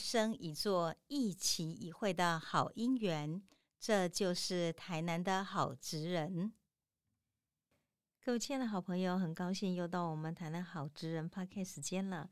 生一座、一期一会的好姻缘。这就是台南的好职人。各位亲爱的好朋友，很高兴又到我们台南好职人 PARK 时间了。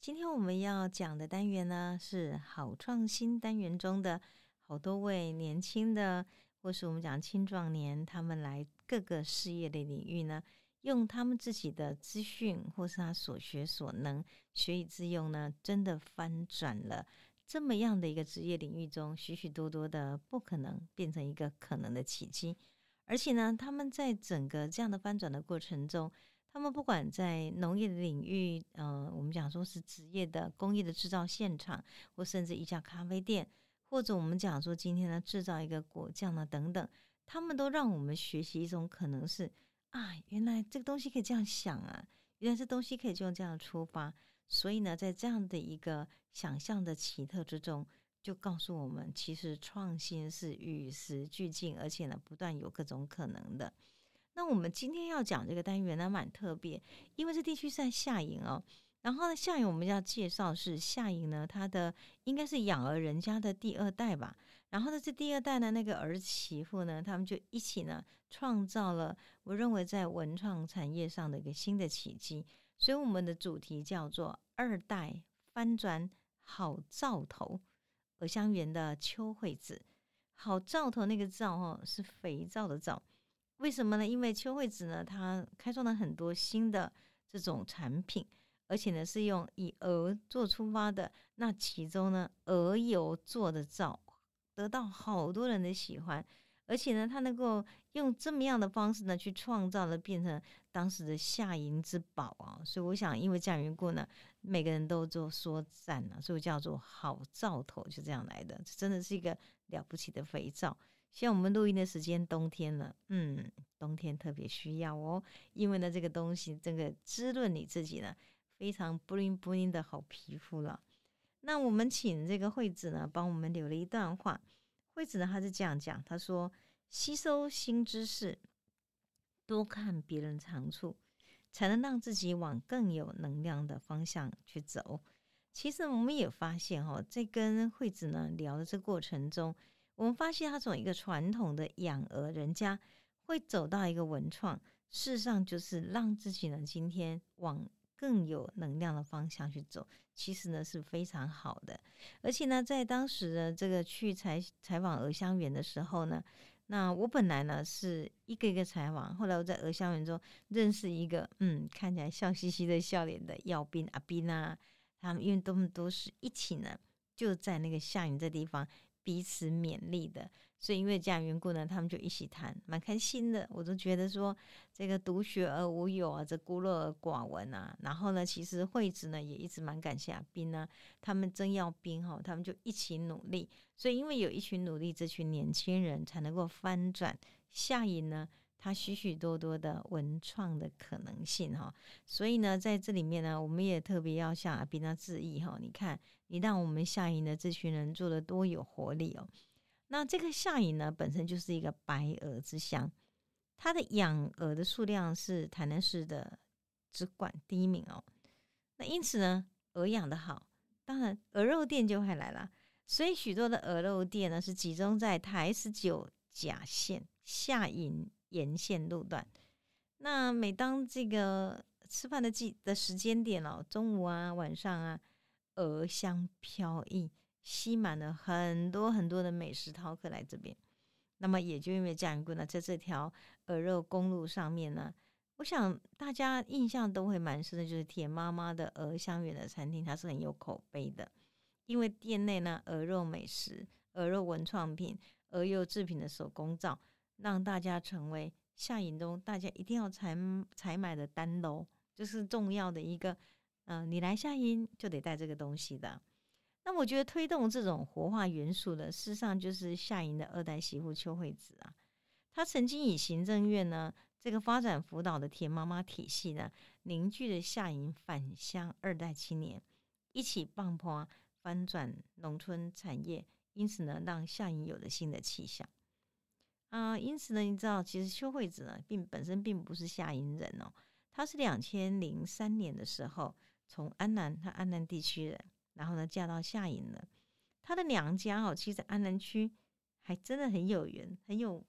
今天我们要讲的单元呢，是好创新单元中的好多位年轻的，或是我们讲青壮年，他们来各个事业的领域呢。用他们自己的资讯，或是他所学所能，学以致用呢，真的翻转了这么样的一个职业领域中许许多多的不可能，变成一个可能的奇迹。而且呢，他们在整个这样的翻转的过程中，他们不管在农业的领域，呃，我们讲说是职业的工业的制造现场，或甚至一家咖啡店，或者我们讲说今天呢制造一个果酱呢等等，他们都让我们学习一种可能是。啊，原来这个东西可以这样想啊！原来这东西可以就用这样出发，所以呢，在这样的一个想象的奇特之中，就告诉我们，其实创新是与时俱进，而且呢，不断有各种可能的。那我们今天要讲这个单元呢，蛮特别，因为这地区是在下营哦。然后呢，下营我们要介绍是下营呢，它的应该是养儿人家的第二代吧。然后呢，这第二代呢，那个儿媳妇呢，他们就一起呢，创造了我认为在文创产业上的一个新的奇迹。所以我们的主题叫做“二代翻转好兆头”。鹅香园的邱惠子，好兆头那个兆哦，是肥皂的皂。为什么呢？因为邱惠子呢，她开创了很多新的这种产品。而且呢，是用以鹅做出发的，那其中呢，鹅油做的皂得到好多人的喜欢，而且呢，他能够用这么样的方式呢，去创造了变成当时的夏银之宝啊，所以我想，因为这样缘故呢，每个人都做说赞了，所以叫做好兆头，就这样来的，这真的是一个了不起的肥皂。像我们录音的时间冬天了，嗯，冬天特别需要哦，因为呢，这个东西这个滋润你自己呢。非常布灵布灵的好皮肤了。那我们请这个惠子呢，帮我们留了一段话。惠子呢，他是这样讲，他说：“吸收新知识，多看别人长处，才能让自己往更有能量的方向去走。”其实我们也发现哈，在跟惠子呢聊的这过程中，我们发现他从一个传统的养鹅人家，会走到一个文创，事实上就是让自己呢今天往。更有能量的方向去走，其实呢是非常好的。而且呢，在当时的这个去采采访鹅香园的时候呢，那我本来呢是一个一个采访，后来我在鹅香园中认识一个嗯看起来笑嘻嘻的笑脸的耀斌阿斌啊，他们因为他们都是一起呢，就在那个下雨这地方彼此勉励的。所以因为这样缘故呢，他们就一起谈，蛮开心的。我都觉得说，这个独学而无友啊，这孤陋而寡闻啊。然后呢，其实惠子呢也一直蛮感谢阿斌呢，他们真要斌哈，他们就一起努力。所以因为有一群努力，这群年轻人才能够翻转下影呢，他许许多多的文创的可能性哈。所以呢，在这里面呢，我们也特别要向阿斌呢致意哈。你看，你让我们下营的这群人做的多有活力哦。那这个夏营呢，本身就是一个白鹅之乡，它的养鹅的数量是台南市的只管第一名哦。那因此呢，鹅养的好，当然鹅肉店就会来了。所以许多的鹅肉店呢，是集中在台十九甲线下营沿线路段。那每当这个吃饭的季的时间点哦，中午啊、晚上啊，鹅香飘溢。吸满了很多很多的美食饕客来这边，那么也就因为这样一个呢，在这条鹅肉公路上面呢，我想大家印象都会蛮深的，就是田妈妈的鹅香园的餐厅，它是很有口碑的，因为店内呢鹅肉美食、鹅肉文创品、鹅肉制品的手工皂，让大家成为夏营中大家一定要采采买的单楼，就是重要的一个，嗯，你来夏营就得带这个东西的。那我觉得推动这种活化元素的，事实上就是夏营的二代媳妇邱惠子啊。她曾经以行政院呢这个发展辅导的田妈妈体系呢，凝聚了夏营返乡二代青年，一起棒破翻转农村产业，因此呢，让夏营有了新的气象啊。因此呢，你知道，其实邱惠子呢，并本身并不是夏营人哦，她是两千零三年的时候从安南，她安南地区人，然后呢嫁到夏营了。他的娘家哦，其实安南区还真的很有缘，很有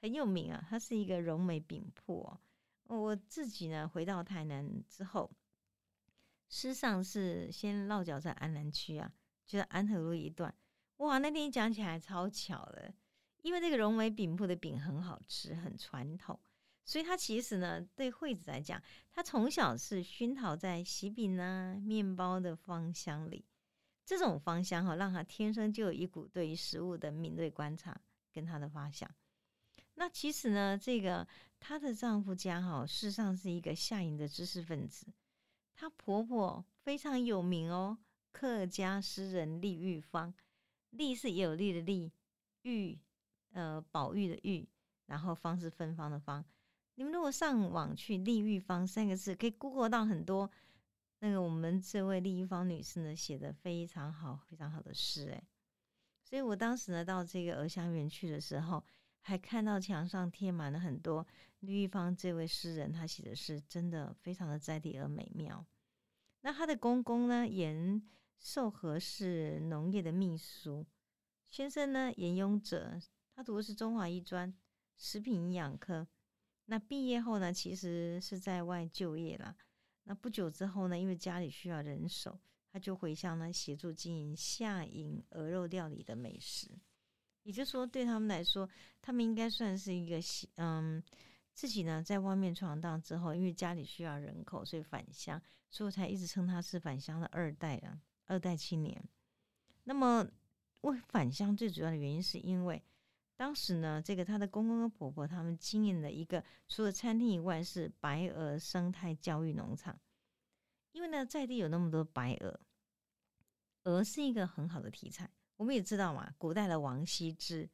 很有名啊。他是一个荣美饼铺哦。我自己呢回到台南之后，事实上是先落脚在安南区啊，就在安和路一段。哇，那天讲起来超巧的，因为这个荣美饼铺的饼很好吃，很传统。所以他其实呢，对惠子来讲，他从小是熏陶在喜饼啊、面包的芳香里。这种芳香哈，让他天生就有一股对于食物的敏锐观察跟他的发想。那其实呢，这个她的丈夫家哈，事实上是一个下营的知识分子。她婆婆非常有名哦，客家诗人李玉芳，李是有利的利，玉呃宝玉的玉，然后芳是芬芳的芳。你们如果上网去“丽玉芳”三个字，可以 Google 到很多那个我们这位丽玉芳女士呢写的非常好、非常好的诗诶。所以我当时呢到这个鹅香园去的时候，还看到墙上贴满了很多丽玉芳这位诗人他写的诗，真的非常的在地而美妙。那她的公公呢，严寿和是农业的秘书，先生呢严雍哲，他读的是中华医专食品营养科。那毕业后呢，其实是在外就业了。那不久之后呢，因为家里需要人手，他就回乡呢协助经营夏营鹅肉料理的美食。也就是说，对他们来说，他们应该算是一个嗯，自己呢在外面闯荡之后，因为家里需要人口，所以返乡，所以才一直称他是返乡的二代啊，二代青年。那么，为返乡最主要的原因，是因为。当时呢，这个他的公公跟婆婆他们经营了一个除了餐厅以外是白鹅生态教育农场。因为呢，在地有那么多白鹅，鹅是一个很好的题材。我们也知道嘛，古代的王羲之，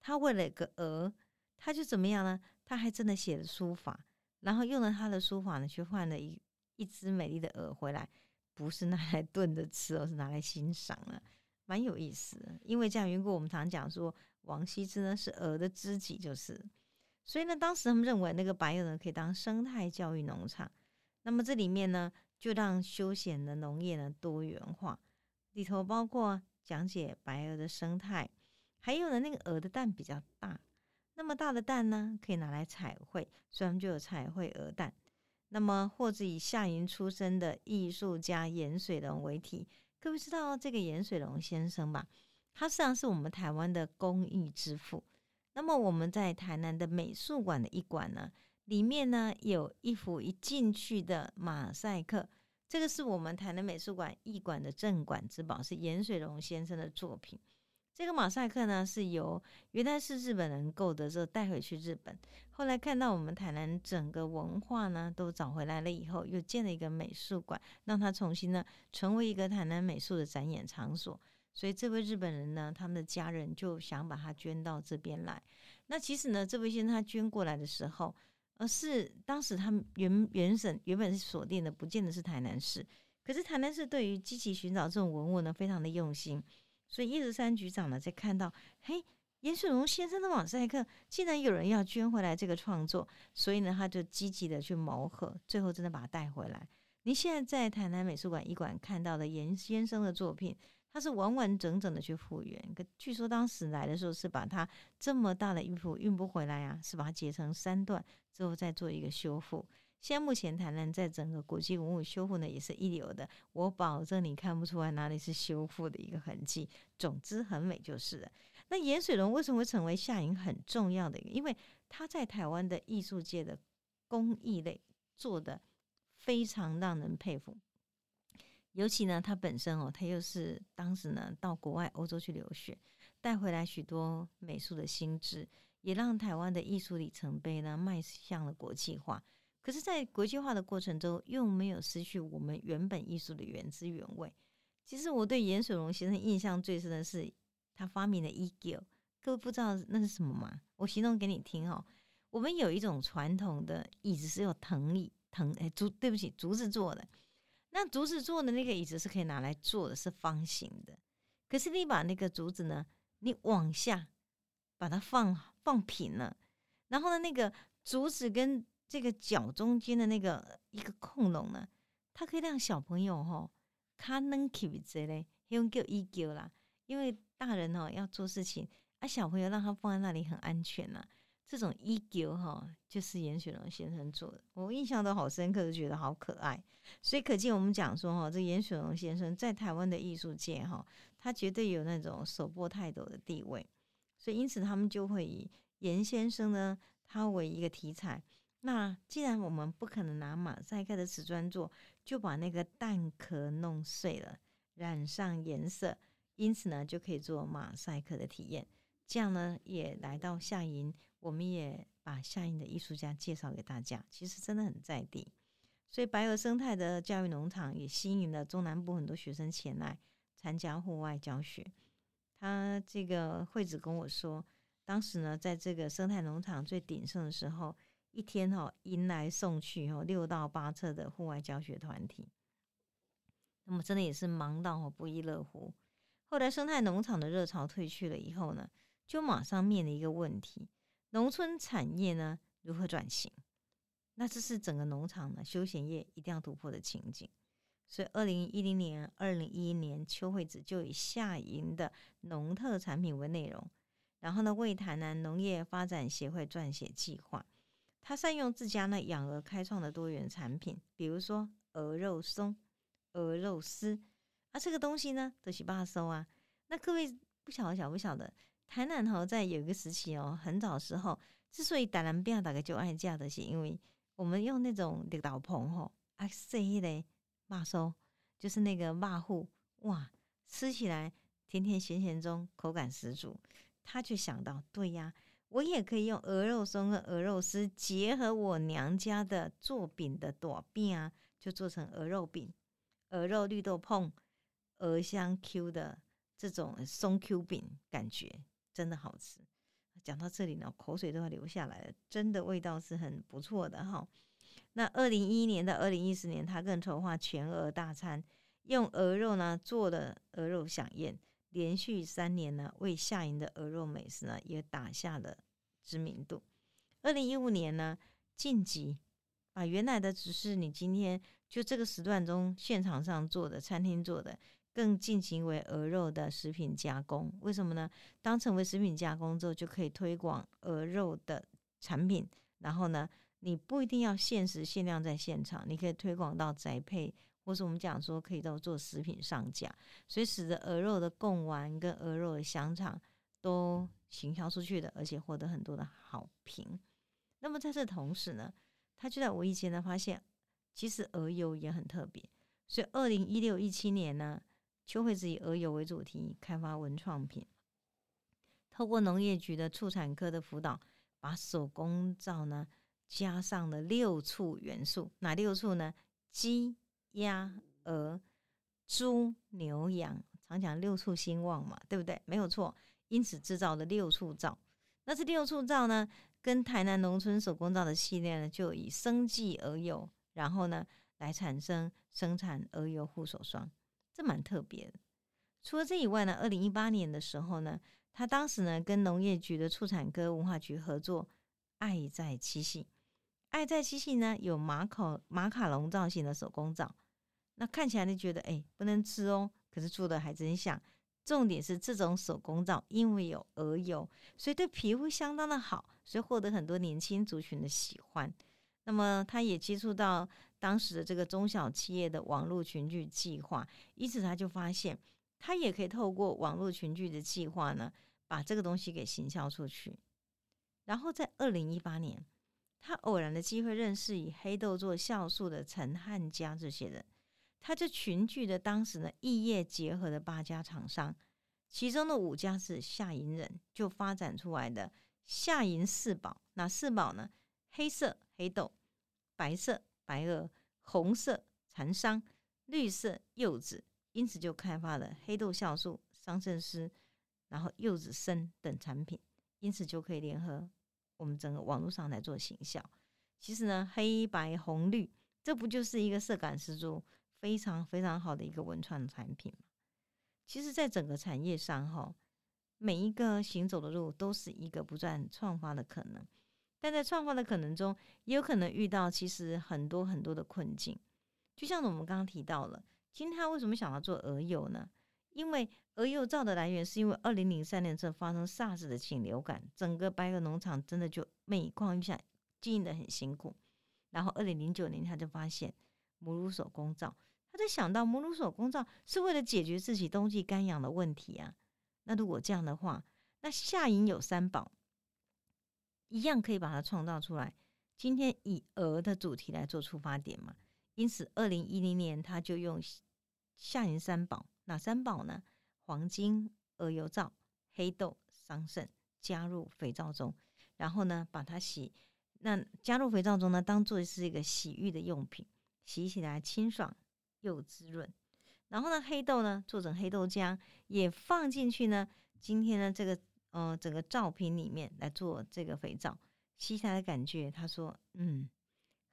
他为了一个鹅，他就怎么样呢？他还真的写了书法，然后用了他的书法呢，去换了一一只美丽的鹅回来，不是拿来炖着吃，而是拿来欣赏了，蛮有意思。因为这样缘故，我们常讲说。王羲之呢是鹅的知己，就是，所以呢，当时他们认为那个白鹅呢可以当生态教育农场，那么这里面呢就让休闲的农业呢多元化，里头包括讲解白鹅的生态，还有呢那个鹅的蛋比较大，那么大的蛋呢可以拿来彩绘，所以他们就有彩绘鹅蛋，那么或者以夏营出身的艺术家盐水龙为题，各位知道这个盐水龙先生吧？他实际上是我们台湾的工艺之父。那么我们在台南的美术馆的一馆呢，里面呢有一幅一进去的马赛克，这个是我们台南美术馆艺馆的镇馆之宝，是严水龙先生的作品。这个马赛克呢是由原来是日本人购得之后带回去日本，后来看到我们台南整个文化呢都找回来了以后，又建了一个美术馆，让它重新呢成为一个台南美术的展演场所。所以这位日本人呢，他们的家人就想把他捐到这边来。那其实呢，这位先生他捐过来的时候，而是当时他们原原省原本是锁定的，不见得是台南市。可是台南市对于积极寻找这种文物呢，非常的用心。所以叶十山局长呢，在看到嘿严水龙先生的马赛克，竟然有人要捐回来这个创作，所以呢，他就积极的去谋合，最后真的把他带回来。你现在在台南美术馆一馆看到的严先生的作品。他是完完整整的去复原，可据说当时来的时候是把它这么大的衣服运不回来啊，是把它截成三段之后再做一个修复。现在目前台南在整个国际文物修复呢也是一流的，我保证你看不出来哪里是修复的一个痕迹。总之很美就是了。那盐水龙为什么会成为夏营很重要的一个？因为他在台湾的艺术界的工艺类做的非常让人佩服。尤其呢，他本身哦，他又是当时呢到国外欧洲去留学，带回来许多美术的心智，也让台湾的艺术里程碑呢迈向了国际化。可是，在国际化的过程中，又没有失去我们原本艺术的原汁原味。其实，我对严水龙先生印象最深的是他发明的 e g l 各位不知道那是什么吗？我形容给你听哦。我们有一种传统的椅子是有藤椅藤哎竹，对不起，竹子做的。那竹子做的那个椅子是可以拿来坐的，是方形的。可是你把那个竹子呢，你往下把它放放平了，然后呢，那个竹子跟这个脚中间的那个一个空窿呢，它可以让小朋友吼，卡能 keep 之类，用叫依旧啦。因为大人哦要做事情，啊小朋友让他放在那里很安全呐。这种依旧哈，就是严雪龙先生做的，我印象都好深刻，就觉得好可爱。所以可见我们讲说哈，这严雪龙先生在台湾的艺术界哈，他绝对有那种手握泰斗的地位。所以因此他们就会以严先生呢，他为一个题材。那既然我们不可能拿马赛克的瓷砖做，就把那个蛋壳弄碎了，染上颜色，因此呢，就可以做马赛克的体验。这样呢，也来到夏营，我们也把相应的艺术家介绍给大家。其实真的很在地，所以白鹅生态的教育农场也吸引了中南部很多学生前来参加户外教学。他这个惠子跟我说，当时呢，在这个生态农场最鼎盛的时候。一天哈，迎来送去哈，六到八册的户外教学团体，那么真的也是忙到哦不亦乐乎。后来生态农场的热潮退去了以后呢，就马上面临一个问题：农村产业呢如何转型？那这是整个农场呢休闲业一定要突破的情景。所以，二零一零年、二零一一年，邱惠子就以夏营的农特产品为内容，然后呢为台南农业发展协会撰写计划。他善用自家呢养鹅开创的多元产品，比如说鹅肉松、鹅肉丝啊，这个东西呢都是巴收啊。那各位不晓得晓不晓得，台南吼在有一个时期哦，很早时候，之所以台南变大概就爱嫁的是因为我们用那种绿豆棚吼啊，塞一类马收，就是那个马户哇，吃起来甜甜咸咸中口感十足。他却想到，对呀。我也可以用鹅肉松和鹅肉丝结合我娘家的做饼的朵饼啊，就做成鹅肉饼、鹅肉绿豆碰、鹅香 Q 的这种松 Q 饼，感觉真的好吃。讲到这里呢，口水都要流下来了，真的味道是很不错的哈。那二零一一年到二零一四年，他更筹划全鹅大餐，用鹅肉呢做的鹅肉飨宴。连续三年呢，为夏营的鹅肉美食呢也打下了知名度。二零一五年呢，晋级把原来的只是你今天就这个时段中现场上做的餐厅做的，更进行为鹅肉的食品加工。为什么呢？当成为食品加工之后，就可以推广鹅肉的产品。然后呢，你不一定要限时限量在现场，你可以推广到宅配。或是我们讲说可以到做食品上架，所以使得鹅肉的贡丸跟鹅肉的香肠都行销出去的，而且获得很多的好评。那么在这同时呢，他就在无意间呢发现，其实鹅油也很特别。所以二零一六一七年呢，邱惠子以鹅油为主题开发文创品，透过农业局的畜产科的辅导，把手工皂呢加上了六畜元素，哪六畜呢？鸡。鸭、鹅、猪、牛、羊，常讲六畜兴旺嘛，对不对？没有错。因此制造了六畜皂，那这六畜皂呢，跟台南农村手工皂的系列呢，就以生计鹅油，然后呢来产生生产鹅油护手霜，这蛮特别的。除了这以外呢，二零一八年的时候呢，他当时呢跟农业局的畜产科文化局合作，爱在七夕。爱在七夕呢有马口马卡龙造型的手工皂。那看起来你觉得哎不能吃哦，可是做的还真像。重点是这种手工皂，因为有鹅油，所以对皮肤相当的好，所以获得很多年轻族群的喜欢。那么他也接触到当时的这个中小企业的网络群聚计划，因此他就发现他也可以透过网络群聚的计划呢，把这个东西给行销出去。然后在二零一八年，他偶然的机会认识以黑豆做酵素的陈汉家这些人。他就群聚的当时呢，异业结合的八家厂商，其中的五家是夏银人，就发展出来的夏银四宝。哪四宝呢？黑色黑豆，白色白鹅，红色蚕桑，绿色柚子。因此就开发了黑豆酵素、桑葚丝，然后柚子参等产品。因此就可以联合我们整个网络上来做行销。其实呢，黑白红绿，这不就是一个色感十足？非常非常好的一个文创产品嘛，其实，在整个产业上哈，每一个行走的路都是一个不断创发的可能，但在创发的可能中，也有可能遇到其实很多很多的困境。就像我们刚刚提到了，今天他为什么想要做鹅釉呢？因为鹅釉皂的来源是因为二零零三年这发生 SARS 的禽流感，整个白鹅农场真的就每况愈下，经营的很辛苦。然后二零零九年他就发现母乳手工皂，他就想到母乳手工皂是为了解决自己冬季干痒的问题啊。那如果这样的话，那夏营有三宝，一样可以把它创造出来。今天以鹅的主题来做出发点嘛，因此二零一零年他就用夏银三宝。哪三宝呢？黄金、鹅油皂、黑豆、桑葚加入肥皂中，然后呢，把它洗。那加入肥皂中呢，当做是一个洗浴的用品，洗起来清爽又滋润。然后呢，黑豆呢，做成黑豆浆，也放进去呢。今天呢，这个呃，整个皂瓶里面来做这个肥皂，吸起来的感觉，他说，嗯，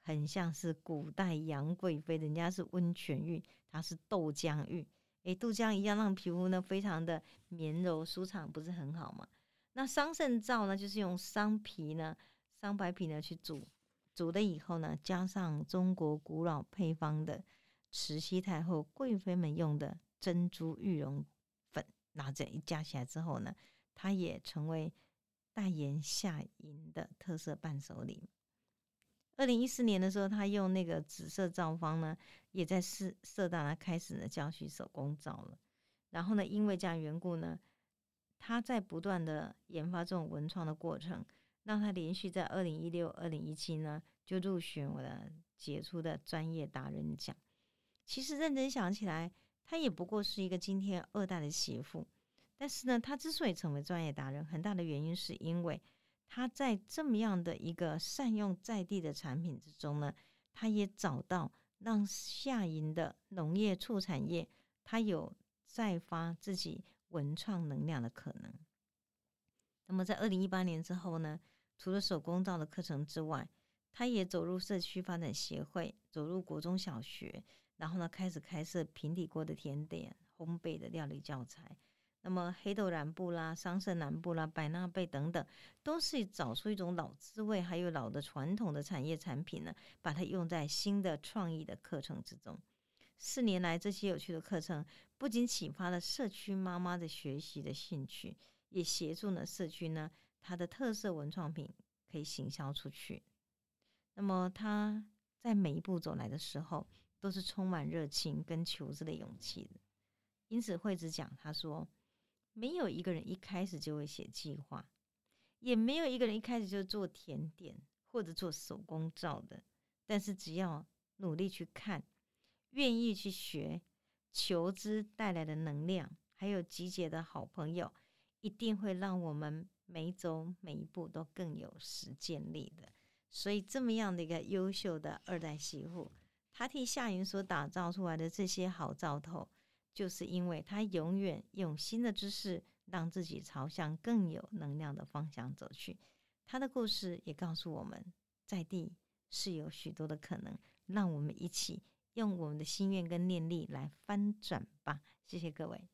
很像是古代杨贵妃，人家是温泉浴，它是豆浆浴。诶，豆浆一样让皮肤呢非常的绵柔舒畅，不是很好吗？那桑葚皂呢，就是用桑皮呢、桑白皮呢去煮，煮了以后呢，加上中国古老配方的慈禧太后、贵妃们用的珍珠玉容粉，拿着一加起来之后呢，它也成为代言夏银的特色伴手礼。二零一四年的时候，他用那个紫色皂方呢，也在色色大呢开始呢教学手工皂了。然后呢，因为这样缘故呢，他在不断的研发这种文创的过程，让他连续在二零一六、二零一七呢就入选我的杰出的专业达人奖。其实认真想起来，他也不过是一个今天二代的媳妇，但是呢，他之所以成为专业达人，很大的原因是因为。他在这么样的一个善用在地的产品之中呢，他也找到让下营的农业畜产业，它有再发自己文创能量的可能。那么在二零一八年之后呢，除了手工皂的课程之外，他也走入社区发展协会，走入国中小学，然后呢开始开设平底锅的甜点、烘焙的料理教材。那么黑豆染布啦、桑葚染布啦、百纳贝等等，都是找出一种老滋味，还有老的传统的产业产品呢，把它用在新的创意的课程之中。四年来，这些有趣的课程不仅启发了社区妈妈的学习的兴趣，也协助了社区呢它的特色文创品可以行销出去。那么他在每一步走来的时候，都是充满热情跟求知的勇气的。因此，惠子讲，他说。没有一个人一开始就会写计划，也没有一个人一开始就做甜点或者做手工皂的。但是只要努力去看，愿意去学，求知带来的能量，还有集结的好朋友，一定会让我们每走每一步都更有实践力的。所以，这么样的一个优秀的二代媳妇，她替夏云所打造出来的这些好兆头。就是因为他永远用新的知识，让自己朝向更有能量的方向走去。他的故事也告诉我们，在地是有许多的可能，让我们一起用我们的心愿跟念力来翻转吧。谢谢各位。